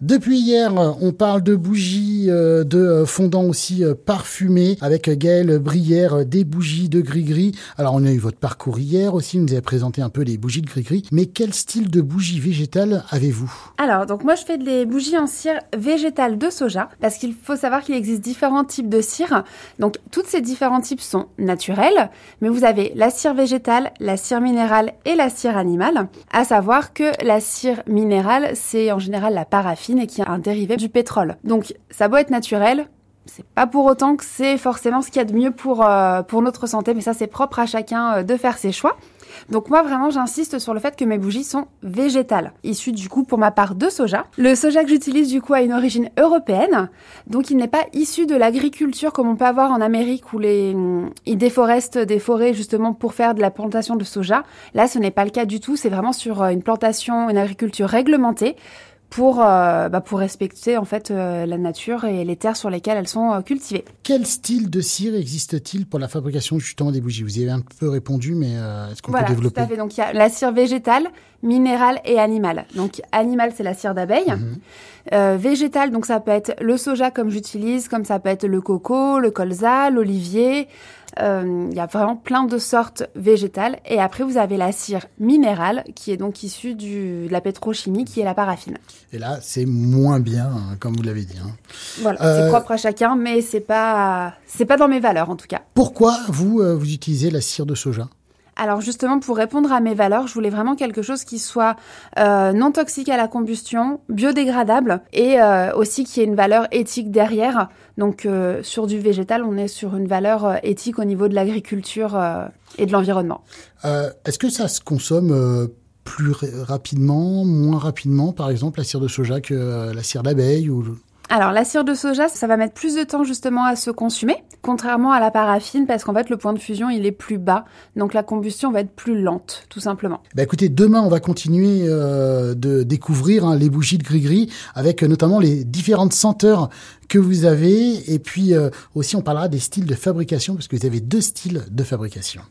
Depuis hier, on parle de bougies, euh, de euh, fondants aussi euh, parfumés avec Gaëlle Brière, des bougies de gris-gris. Alors on a eu votre parcours hier aussi, vous nous avez présenté un peu les bougies de gris-gris. Mais quel style de bougies végétales avez-vous? Alors donc moi je fais des bougies en cire végétale de soja parce qu'il faut savoir qu'il existe différents types de cire. Donc toutes ces différents types sont naturels, mais vous avez la cire végétale, la cire minérale et la cire animale. À savoir que la cire minérale c'est en général la paraffine et qui est un dérivé du pétrole. Donc ça doit être naturel, c'est pas pour autant que c'est forcément ce qu'il y a de mieux pour, euh, pour notre santé, mais ça c'est propre à chacun euh, de faire ses choix. Donc moi vraiment j'insiste sur le fait que mes bougies sont végétales, issues du coup pour ma part de soja. Le soja que j'utilise du coup a une origine européenne, donc il n'est pas issu de l'agriculture comme on peut avoir en Amérique où ils déforestent des forêts justement pour faire de la plantation de soja. Là ce n'est pas le cas du tout, c'est vraiment sur euh, une plantation, une agriculture réglementée pour, euh, bah, pour respecter en fait euh, la nature et les terres sur lesquelles elles sont euh, cultivées. Quel style de cire existe-t-il pour la fabrication justement des bougies? Vous y avez un peu répondu, mais est-ce qu'on peut développer? Tout à fait. Donc il y a la cire végétale, minérale et animale. Donc animale, c'est la cire d'abeille. Mhm. végétale, donc ça peut être le soja comme j'utilise, comme ça peut être le coco, le colza, l'olivier. Il y a vraiment plein de sortes végétales. Et après, vous avez la cire minérale, qui est donc issue du, de la pétrochimie, qui est la paraffine. Et là, c'est moins bien, hein, comme vous l'avez dit. Hein. Voilà, c'est euh, propre à chacun, mais c'est pas, c'est pas dans mes valeurs en tout cas. Pourquoi vous, euh, vous utilisez la cire de soja? Alors justement, pour répondre à mes valeurs, je voulais vraiment quelque chose qui soit euh, non toxique à la combustion, biodégradable et aussi qui ait une valeur éthique derrière. Donc sur du végétal, on est sur une valeur éthique au niveau de l'agriculture et de l'environnement. Est-ce que ça se consomme plus rapidement, moins rapidement, par exemple, la cire de soja que euh, la cire d'abeille ou alors la cire de soja, ça va mettre plus de temps justement à se consumer, contrairement à la paraffine, parce qu'en fait le point de fusion il est plus bas, donc la combustion va être plus lente, tout simplement. Bah écoutez, demain on va continuer euh, de découvrir hein, les bougies de gris-gris, avec euh, notamment les différentes senteurs que vous avez, et puis aussi on parlera des styles de fabrication, parce que vous avez deux styles de fabrication.